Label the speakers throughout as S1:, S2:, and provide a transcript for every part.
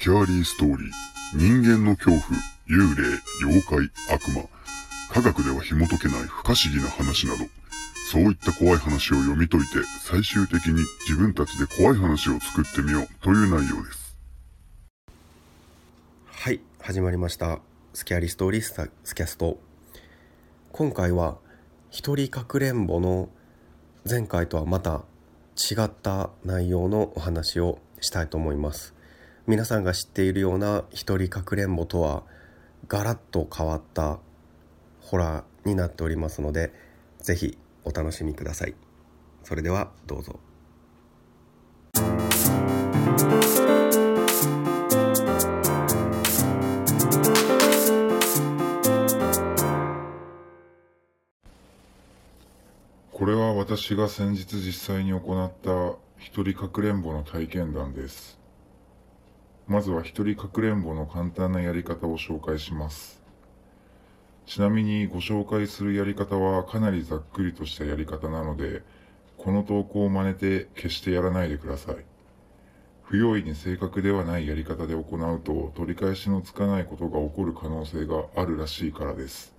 S1: キャーリーストーリー、人間の恐怖、幽霊、妖怪、悪魔、科学では紐解けない不可思議な話など、そういった怖い話を読み解いて、最終的に自分たちで怖い話を作ってみよう。という内容です。
S2: はい。始まりました。スキャリストーリースタスキャスト。今回は一人かくれんぼの前回とはまた違った内容のお話をしたいと思います。皆さんが知っているような一人かくれんぼとはガラッと変わったホラーになっておりますのでぜひお楽しみくださいそれではどうぞ
S3: これは私が先日実際に行った一人かくれんぼの体験談です。まずは一人かくれんぼの簡単なやり方を紹介します。ちなみにご紹介するやり方はかなりざっくりとしたやり方なので、この投稿を真似て決してやらないでください。不用意に正確ではないやり方で行うと取り返しのつかないことが起こる可能性があるらしいからです。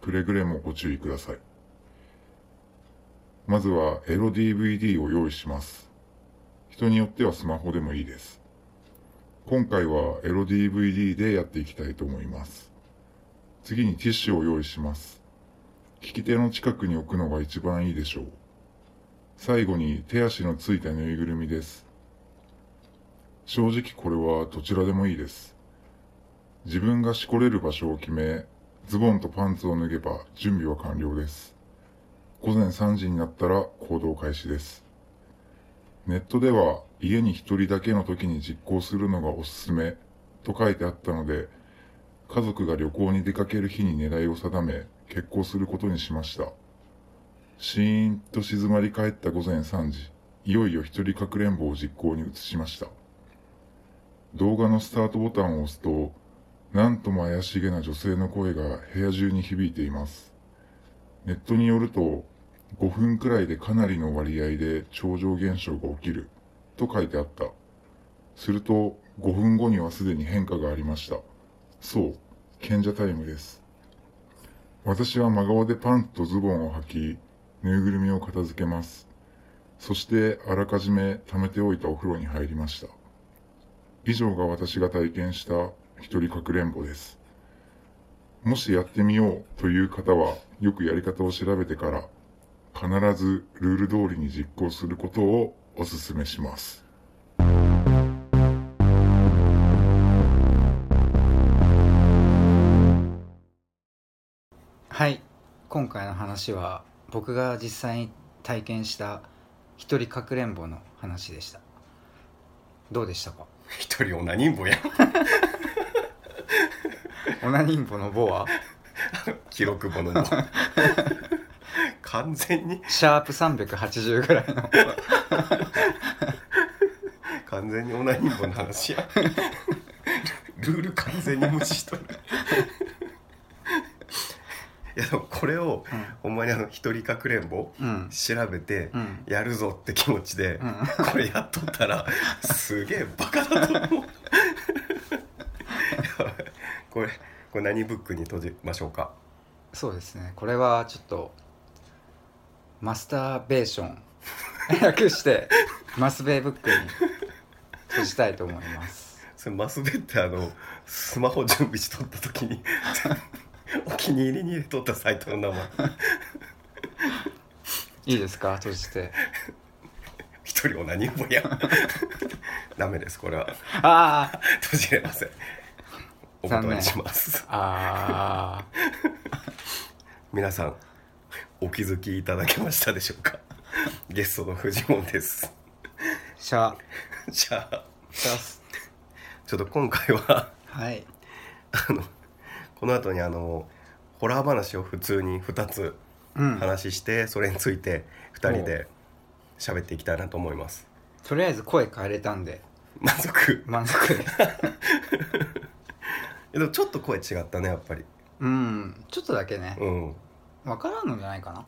S3: くれぐれもご注意ください。まずはエロ DVD を用意します。人によってはスマホでもいいです。今回はエロ DVD でやっていきたいと思います。次にティッシュを用意します。利き手の近くに置くのが一番いいでしょう。最後に手足のついたぬいぐるみです。正直これはどちらでもいいです。自分がしこれる場所を決め、ズボンとパンツを脱げば準備は完了です。午前3時になったら行動開始です。ネットでは家に一人だけの時に実行するのがおすすめと書いてあったので、家族が旅行に出かける日に狙いを定め、決行することにしました。シーンと静まり返った午前3時、いよいよ一人かくれんぼを実行に移しました。動画のスタートボタンを押すと、なんとも怪しげな女性の声が部屋中に響いています。ネットによると、5分くらいでかなりの割合で超常現象が起きると書いてあった。すると、5分後にはすでに変化がありました。そう、賢者タイムです。私は真顔でパンツとズボンを履き、ぬいぐるみを片付けます。そして、あらかじめ貯めておいたお風呂に入りました。以上が私が体験した一人かくれんぼです。もしやってみようという方は、よくやり方を調べてから、必ずルール通りに実行することをお勧めします。
S4: はい。今回の話は僕が実際に体験した一人かくれんぼの話でした。どうでしたか？
S2: 一人オナニンボや。
S4: オナニンボの棒は？
S2: 記録簿の棒完全に。
S4: シャープ380ぐらいの。
S2: 完全にオナニンボの話や。ルール完全に無視しとる。いやでもこれを、ほんまにあの一人かくれんぼ
S4: うん。
S2: 調べて
S4: うん。
S2: やるぞって気持ちで、
S4: うん。
S2: これやっとったらすげえバカだと思う。これこれ何ブックに閉じましょうか？
S4: そうですね。これはちょっとマスターベーション。略してマスベイブックに閉じたいと思います。
S2: それマスベってあのスマホ準備しとった時に お気に入りに入れとったサイトの名前。
S4: いいですか？閉じて。
S2: 一人を何もや。ダメですこれは。
S4: ああ
S2: 閉じれません。お断りします。
S4: あ
S2: 皆さんお気づきいただけましたでしょうか？ゲストのフジモンです。
S4: ーシャ。
S2: じゃあ
S4: シャ。ス
S2: ちょっと今回は
S4: はい。
S2: あのこの後にあのホラー話を普通に2つ
S4: うん。
S2: 話して、それについて2人で喋っていきたいなと思います。
S4: とりあえず声変えれたんで。
S2: 満足？
S4: 満足。で
S2: もちょっと声違ったねやっぱり。
S4: うん。ちょっとだけね。
S2: うん
S4: 分からんのじゃないかな。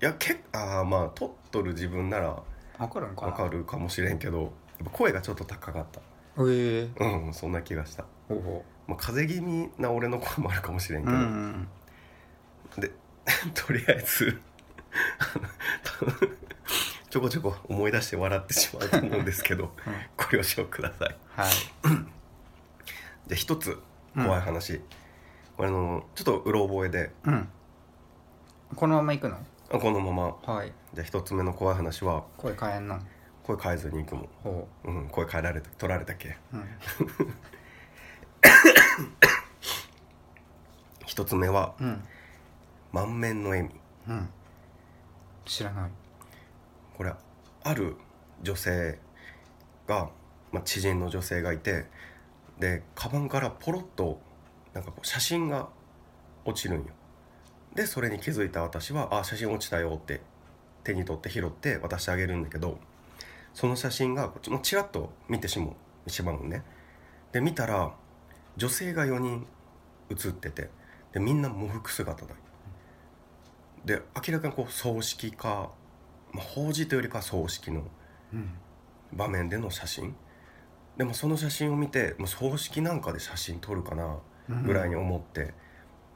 S4: い
S2: やけああまあ撮っとる自分なら
S4: 分かるんかな。
S2: わかるかもしれんけどやっぱ声がちょっと高かった。
S4: ええ。
S2: うんそんな気がした、
S4: ほうほ
S2: まあ、風邪気味な俺の声もあるかもしれんけ
S4: うう
S2: ど、
S4: ん。
S2: で とりあえず ちょこちょこ思い出して笑ってしまうと思うんですけどご了承ください。
S4: はい。
S2: で一つ怖い話、これあのちょっとうろ覚えで
S4: うんこのまま行くの？
S2: あこのまま。
S4: はい。
S2: じゃあ一つ目の怖い話は
S4: 声変えんの
S2: 声変えずに行くもん。
S4: ほ
S2: う。ん声変えられた取られたっけ？
S4: ううん。
S2: 一つ目は
S4: うん。
S2: 満面の笑み。
S4: うん。知らない。
S2: これある女性が、まあ、知人の女性がいてでカバンからポロッとなんかこう写真が落ちるんよでそれに気づいた私は「あ写真落ちたよ」って手に取って拾って渡してあげるんだけどその写真がこっちもちらっと見てしまうしまうのね。で見たら女性が4人写っててでみんな喪服姿だよ。で明らかにこう葬式か、まあ、法事というよりかは葬式の
S4: うん。
S2: 場面での写真。でもその写真を見てもう葬式なんかで写真撮るかなぐらいに思って、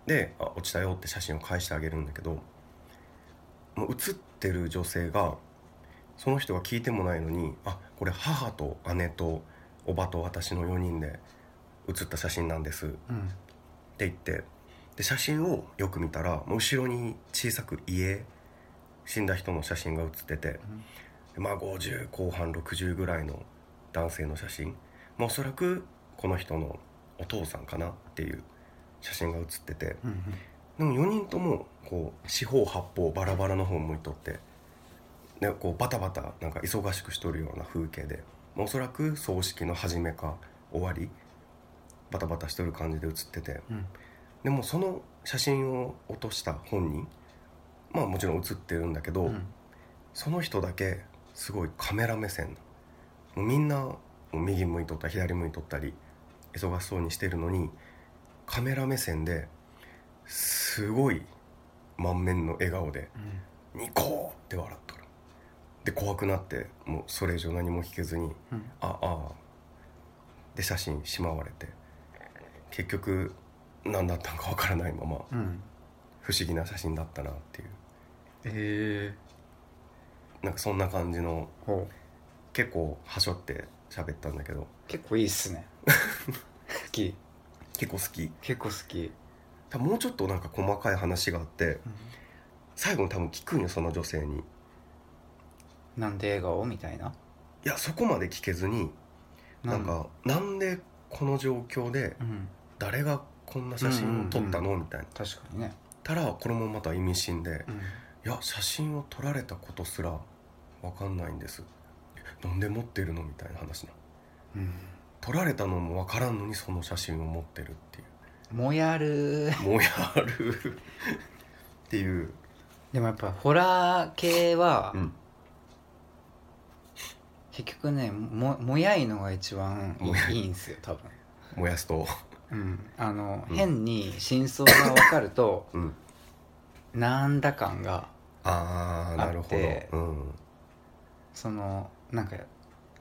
S2: であ落ちたよって写真を返してあげるんだけどもう写ってる女性がその人が聞いてもないのに「あこれ母と姉とおばと私の4人で写った写真なんです」って
S4: うん
S2: 言ってで写真をよく見たら後ろに小さく家死んだ人の写真が写ってて、でまあ50後半60ぐらいの男性の写真、まあ、おそらくこの人のお父さんかなっていう写真が写ってて。
S4: うん
S2: でも4人ともこう四方八方バラバラの方向いとってでこうバタバタなんか忙しくしとるような風景で、まあ、おそらく葬式の始めか終わりバタバタしとる感じで写ってて。
S4: うん。
S2: でもその写真を落とした本人まあもちろん写ってるんだけど、
S4: うん。
S2: その人だけすごいカメラ目線もうみんな右向いとったり左向いとったり忙しそうにしてるのにカメラ目線ですごい満面の笑顔でニコーって笑っとる。で怖くなってもうそれ以上何も聞けずに
S4: うん。
S2: ああで写真しまわれて。結局何だったんかわからないまま
S4: うん。
S2: 不思議な写真だったなっていう。
S4: ええ。
S2: なんかそんな感じの結構はしょって喋ったんだけど。
S4: 結構いいっすね。好き
S2: 結構好き。
S4: 結構好き。
S2: 多分もうちょっとなんか細かい話があって最後に多分聞くんよその女性に。
S4: なんで笑顔？みたいな？い
S2: やそこまで聞けずになん？かなんでこの状況で
S4: うん。
S2: 誰がこんな写真を撮ったの？みたいな。
S4: 確かにね。
S2: たらこれもまた意味深で
S4: うん。
S2: いや写真を撮られたことすら分かんないんです。なんで持ってるの？みたいな話な
S4: うん
S2: 撮られたのも分からんのにその写真を持ってるっていう。
S4: もやる。
S2: もやるっていう、
S4: でもやっぱホラー系は
S2: うん、
S4: 結局ねももやいのが一番い
S2: もやい。
S4: いいいんすよ多分。
S2: 燃やすと。
S4: うん。あの、
S2: うん。
S4: 変に真相が分かると
S2: うん。
S4: なんだ感が
S2: ああなるほど。
S4: あって
S2: うん。
S4: そのなんか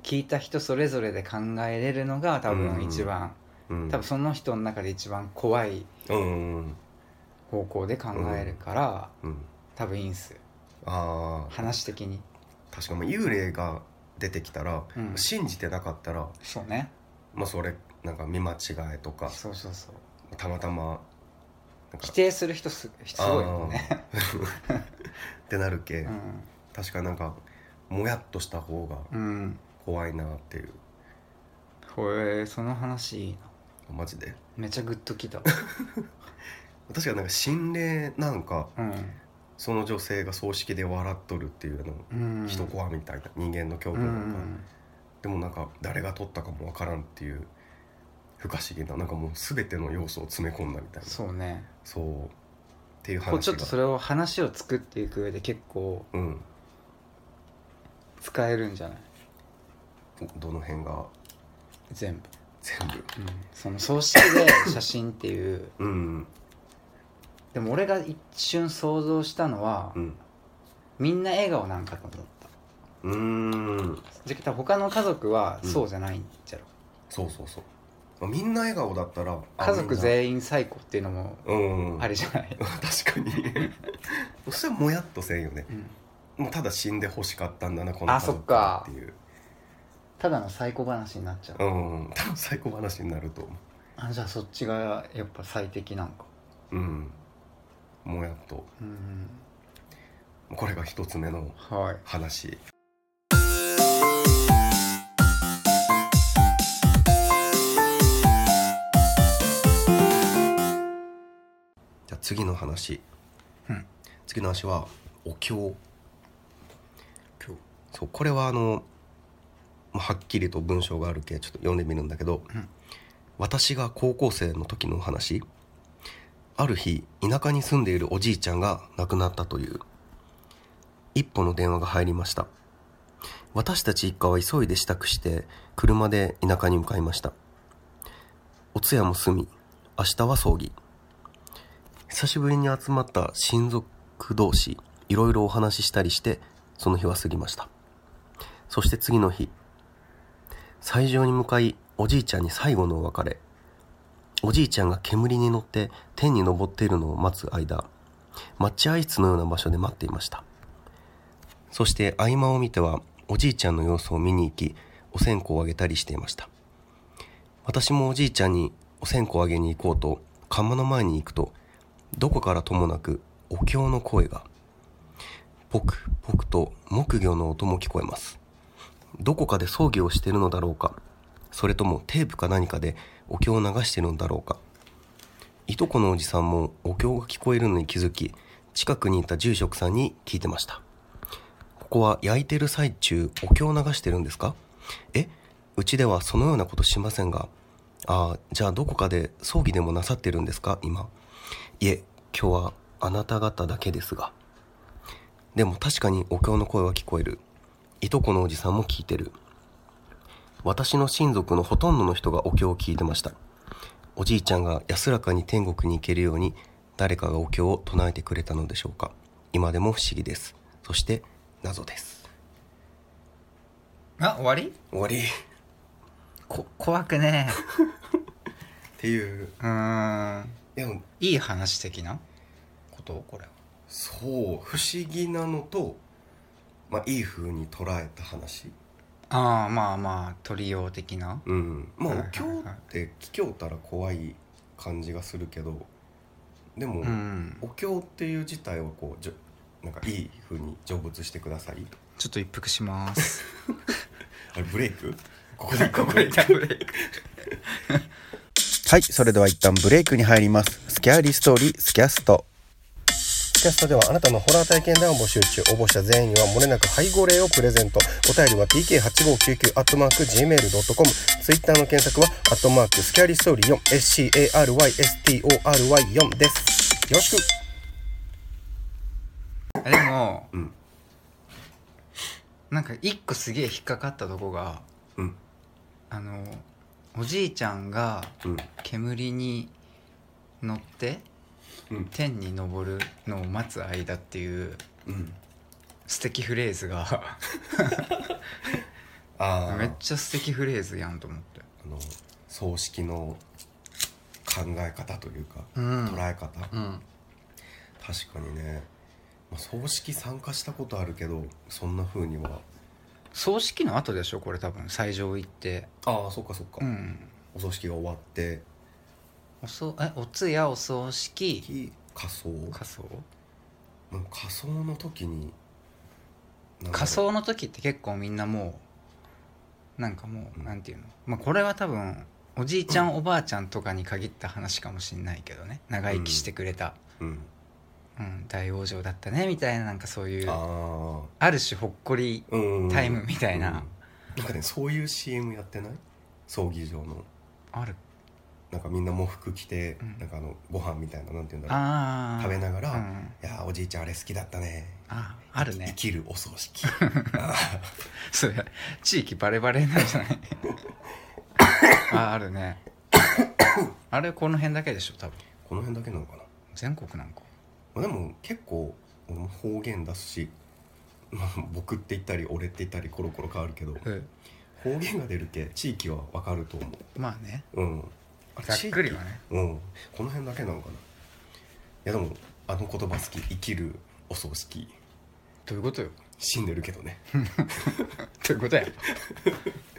S4: 聞いた人それぞれで考えれるのが多分一番、
S2: うん。
S4: 多分その人の中で一番怖い
S2: うん。うん
S4: 方向で考えるから、
S2: うん。
S4: 多分いいんす。よ
S2: ああ
S4: 話的に。
S2: 確かに幽霊が出てきたら、
S4: うん。
S2: 信じてなかったら
S4: そうね。
S2: まあそれなんか見間違いとか。
S4: そうそうそう。
S2: たまたま
S4: 否定する人すすごいもんね
S2: ってなるけ、
S4: うん。
S2: 確かになんかもやっとした方が
S4: うん
S2: 怖いなっていう。
S4: これその話いいな。
S2: マジで？
S4: めちゃグッときた。
S2: 確かになんか心霊なんか
S4: うん。
S2: その女性が葬式で笑っとるっていうの
S4: うん。
S2: 人怖みたいな人間の恐
S4: う
S2: 怖なんか、
S4: ん
S2: でもなんか誰が撮ったかもわからんっていう不可思議ななんかもう全ての要素を詰め込んだみたいな。
S4: そうね。
S2: そう。っていう話が。
S4: こうちょっとそれを話を作っていく上で結構
S2: うん。
S4: 使えるんじゃない？
S2: どの辺が？
S4: 全部、
S2: 全部？
S4: うん、その葬式で写真っていう。
S2: うん。
S4: でも俺が一瞬想像したのは、
S2: うん。
S4: みんな笑顔なんかと思った。
S2: うーん。
S4: じゃあ他の家族はそうじゃないんじゃろ、
S2: そうそうそう。まあみんな笑顔だったらあ
S4: 家族全員最高っていうのも
S2: うん。
S4: あれじゃない、
S2: 確かに。そしたらもやっとせんよね。
S4: うん。
S2: もうただ死んで欲しかったんだなこの
S4: あ
S2: 家族
S4: そっか
S2: っていう
S4: ただの最高話になっちゃう、
S2: うん。多分最高話になると思
S4: あじゃあそっちがやっぱ最適なんか。
S2: ううん。もやっと。
S4: うん
S2: これが一つ目の
S4: はい。
S2: 話。じゃあ次の話、
S4: うん。
S2: 次の話はお経。
S4: 今日
S2: そうこれはあのまあはっきりと文章があるけちょっと読んでみるんだけど、
S4: うん。
S2: 私が高校生の時のお話。ある日田舎に住んでいるおじいちゃんが亡くなったという。一本の電話が入りました。私たち一家は急いで支度して車で田舎に向かいました。お通夜も済み明日は葬儀。久しぶりに集まった親族同士いろいろお話ししたりしてその日は過ぎました。そして次の日斎場に向かいおじいちゃんに最後のお別れ。おじいちゃんが煙に乗って天に昇っているのを待つ間待合室のような場所で待っていました。そして合間を見てはおじいちゃんの様子を見に行きお線香をあげたりしていました。私もおじいちゃんにお線香をあげに行こうと窯の前に行くとどこからともなくお経の声がポクポクと木魚の音も聞こえます。どこかで葬儀をしているのだろうか。それともテープか何かでお経を流しているのだろうか。いとこのおじさんもお経が聞こえるのに気づき近くにいた住職さんに聞いてました。ここは焼いてる最中お経を流してるんですか？えうちではそのようなことしませんが。ああじゃあどこかで葬儀でもなさってるんですか今？いえ今日はあなた方だけですが。でも確かにお経の声は聞こえる。いとこのおじさんも聞いてる。私の親族のほとんどの人がお経を聞いてました。おじいちゃんが安らかに天国に行けるように誰かがお経を唱えてくれたのでしょうか。今でも不思議です。そして謎です。
S4: あ終わり？
S2: 終わり。っ
S4: こ怖くね。
S2: ていう。
S4: えうーん。
S2: でも
S4: いい話的なこと？これは。
S2: そう不思議なのとまあいい風に捉えた話。
S4: ああまあまあ鳥用的な。
S2: うん。まあお経って聞きょうたら怖い感じがするけどでも、
S4: うん。
S2: お経っていう自体をこうじょなんかいい風に成仏してください
S4: ちょっと一服します。
S2: あれブレイク？ここで
S4: ここで一旦ブレイク。
S5: はい、それでは一旦ブレイクに入ります。スキャーリーストーリー、スキャスト。
S2: キャストではあなたのホラー体験談を募集中。応募した全員には漏れなく配合例をプレゼント。お便りは tk8599 アットマーク gmail.com ツイッターの検索はアットマークスキャリーストーリー 4SCARYSTORY4 です。よろしく。
S4: あでも、
S2: うん。
S4: なんか一個すげえ引っかかったとこが
S2: うん。
S4: あのおじいちゃんが
S2: うん。
S4: 煙に乗って
S2: うん
S4: 天に昇るのを待つ間っていう
S2: うん。
S4: 素敵フレーズが
S2: ああ
S4: めっちゃ素敵フレーズやんと思って。
S2: あの葬式の考え方というか、
S4: うん。
S2: 捉え方、
S4: うん。
S2: 確かにね、まあ、葬式参加したことあるけどそんな風には。
S4: 葬式の後でしょ？これ多分。斎場行って。
S2: ああそっかそっか、
S4: うん。
S2: お葬式が終わって
S4: おそえお通夜お葬式？
S2: 仮装
S4: 仮装
S2: なんか仮装の時になんだろう
S4: 仮装の時って結構みんなもうなんかもうなんていうの？まあこれは多分おじいちゃんおばあちゃんとかに限った話かもしんないけどね。長生きしてくれた、
S2: うん。
S4: うん、大往生だったねみたいななんかそういう
S2: あ
S4: ある種ほっこり
S2: あうん
S4: タイムみたいな。
S2: うんなんかねそういう CM やってない？葬儀場の。
S4: ある
S2: なんかみんな喪服着て、
S4: うん。
S2: なんかあのご飯みたいななんていうんだろう。
S4: ああ
S2: 食べながら、い
S4: うん、
S2: やーおじいちゃんあれ好きだったね。
S4: あある
S2: 生
S4: ね
S2: きるお葬式。あ
S4: それ地域バレバレなんじゃない？ああるね。あれこの辺だけでしょ多分。
S2: ーこの辺だけなのかな、
S4: 全国なんか。
S2: まあ、でも結構俺も方言出すしまあ 僕って言ったり俺って言ったりコロコロ変わるけど
S4: うん
S2: 方言が出るけ地域はわかると思
S4: まあね。
S2: ううん。あ
S4: ざっくりはね。
S2: うん。この辺だけなのかな。いやでもあの言葉好き生きるお葬式。
S4: どういうことよ？
S2: 死んでるけどね。
S4: どういうことや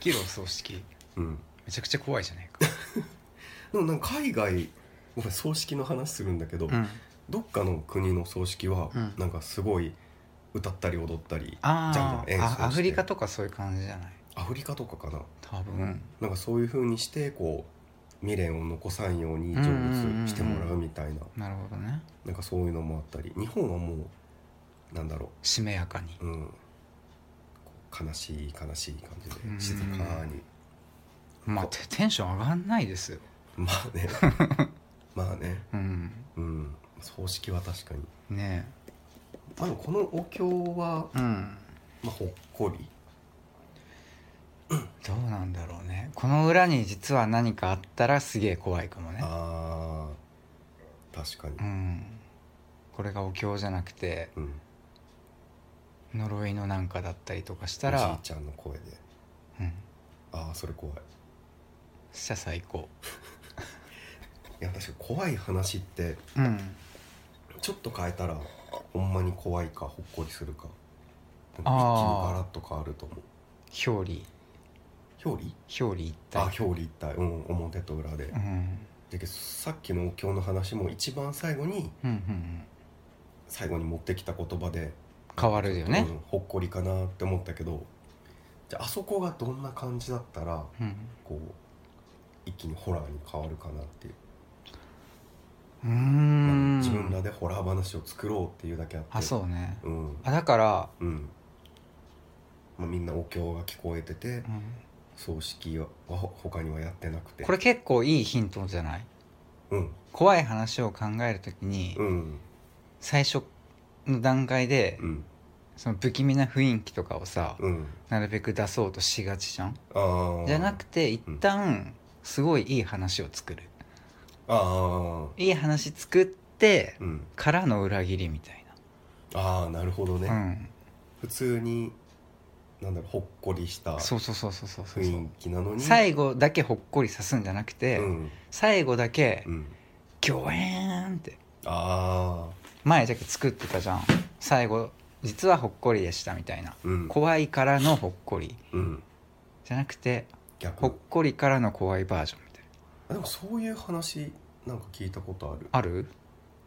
S4: キロ葬式。
S2: うん。
S4: めちゃくちゃ怖いじゃないか。
S2: でもなんか海外ごめん葬式の話するんだけど、
S4: うん。
S2: どっかの国の葬式は、
S4: うん。
S2: なんかすごい歌ったり踊ったり
S4: あ
S2: じゃん
S4: ー
S2: じゃん演奏して。
S4: あアフリカとかそういう感じじゃない？
S2: アフリカとかかな。
S4: 多分。
S2: なんかそういう風にしてこう未練を残さんように成仏してもらうみたいな。
S4: なるほどね。
S2: なんかそういうのもあったり。日本はもうなんだろ
S4: しめやかに。
S2: う、うん、悲しい悲しい感じ
S4: うん。
S2: で静かに。
S4: まあテテンション上がんないですよ。
S2: まあね。まあね。
S4: うん。
S2: うん。葬式は確かに。
S4: ね
S2: まあこのお経は、
S4: えうん。
S2: まあ、ほっこり
S4: どうなんだろうね。この裏に実は何かあったらすげえ怖いかもね。
S2: あー。確かに。
S4: うん。これがお経じゃなくて
S2: うん。
S4: 呪いのなんかだったりとかした
S2: おじい
S4: ら
S2: ちゃんの声で。
S4: うん。
S2: ああそれ怖い。
S4: そしたら最高。
S2: いや確かに怖い話って
S4: うん。
S2: ちょっと変えたらほんまに怖いかほっこりするか一気にガラッと変わると思う。
S4: 表裏
S2: 表裏？
S4: 表裏一
S2: あ
S4: 体
S2: 表裏一体。うん表と裏で、
S4: うん。
S2: でけどさっきのお経の話も一番最後に
S4: うんうんうん。
S2: 最後に持ってきた言葉で
S4: 変わるよね。
S2: うんほっこりかなって思ったけどじゃああそこがどんな感じだったら
S4: うん。
S2: こう一気にホラーに変わるかなっていう、
S4: うーん。
S2: 自分らでホラー話を作ろうっていうだけあって。
S4: あそうね。
S2: うん。
S4: あだから、
S2: うん、まあ、みんなお経が聞こえてて
S4: うん
S2: 葬式はほ他にはやってなくて。
S4: これ結構いいヒントじゃない？
S2: うん。
S4: 怖い話を考えるときに、
S2: うん
S4: 最初の段階で、
S2: うん。
S4: その不気味な雰囲気とかをさ、
S2: うん。
S4: なるべく出そうとしがちじゃん？じゃなくて一旦すごいいい話を作る。いい話作って
S2: うん。
S4: からの裏切りみたい
S2: ああなるほどね、普通になんだろうほっこりした
S4: そうそうそうそうそうそう。
S2: 雰囲気なのに。
S4: 最後だけほっこりさすんじゃなくて、
S2: うん。
S4: 最後だけ
S2: うん「
S4: ギョエーン!」って。
S2: ああ
S4: 前だけ作ってたじゃん。最後実はほっこりでしたみたいな。
S2: うん。
S4: 怖いからのほっこり。
S2: うん。
S4: じゃなくて
S2: 逆。
S4: ほっこりからの怖いバージョンみたいな。
S2: でもそういう話なんか聞いたことある。
S4: ある？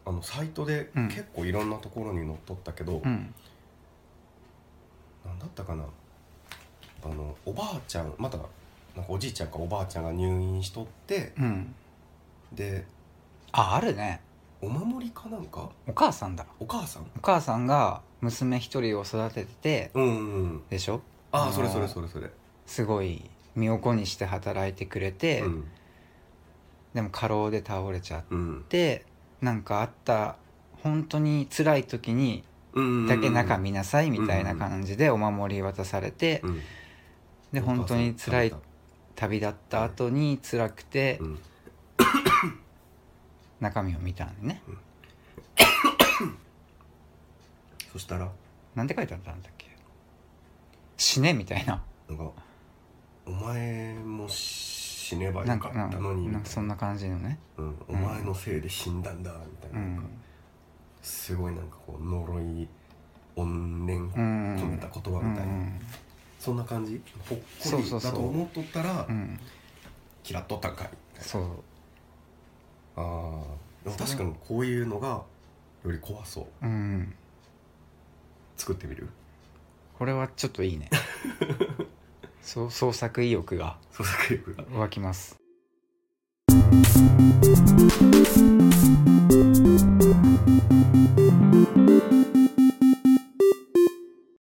S2: あのサイトで
S4: うん。
S2: 結構いろんなところに載っとったけど、
S4: うん。
S2: なんだったかな？あのおばあちゃんまたなんかおじいちゃんかおばあちゃんが入院しとって
S4: うん。
S2: で
S4: ああるね。
S2: お守りかなんか？
S4: お母さんだ。
S2: お母さん？
S4: お母さんが娘一人を育ててて
S2: うんうんうん。
S4: でしょ？
S2: あ
S4: あ
S2: それそれそれそれ。
S4: すごい身を粉にして働いてくれて、
S2: うん。
S4: でも過労で倒れちゃっ
S2: うん。
S4: てなんかあった本当に辛い時に
S2: うん。
S4: だけ中見なさいみたいな感じでお守り渡されて、
S2: うん
S4: で本当に辛い旅立った後に辛くて
S2: さん。
S4: 中身を見たんでね。
S2: うん。そしたら？
S4: なんて書いてあったんだっけ？死ねみたいな。
S2: なんかお前も死ねば
S4: なんか
S2: よかったのに
S4: な。んかそんな感じのね。
S2: うん、お前のせいで死んだんだみたいうな,、すごいなんかこう呪い怨念
S4: うん
S2: 込めた言葉みたいな、
S4: うん
S2: そんな感じ？ほっこりだと思っとったら
S4: うん。
S2: 嫌っとったんかい。
S4: そう。
S2: ああ確かにこういうのがより怖そう。
S4: うん。
S2: 作ってみる？
S4: これはちょっといいね。そう創作意欲が
S2: 創作力が。
S4: 湧きます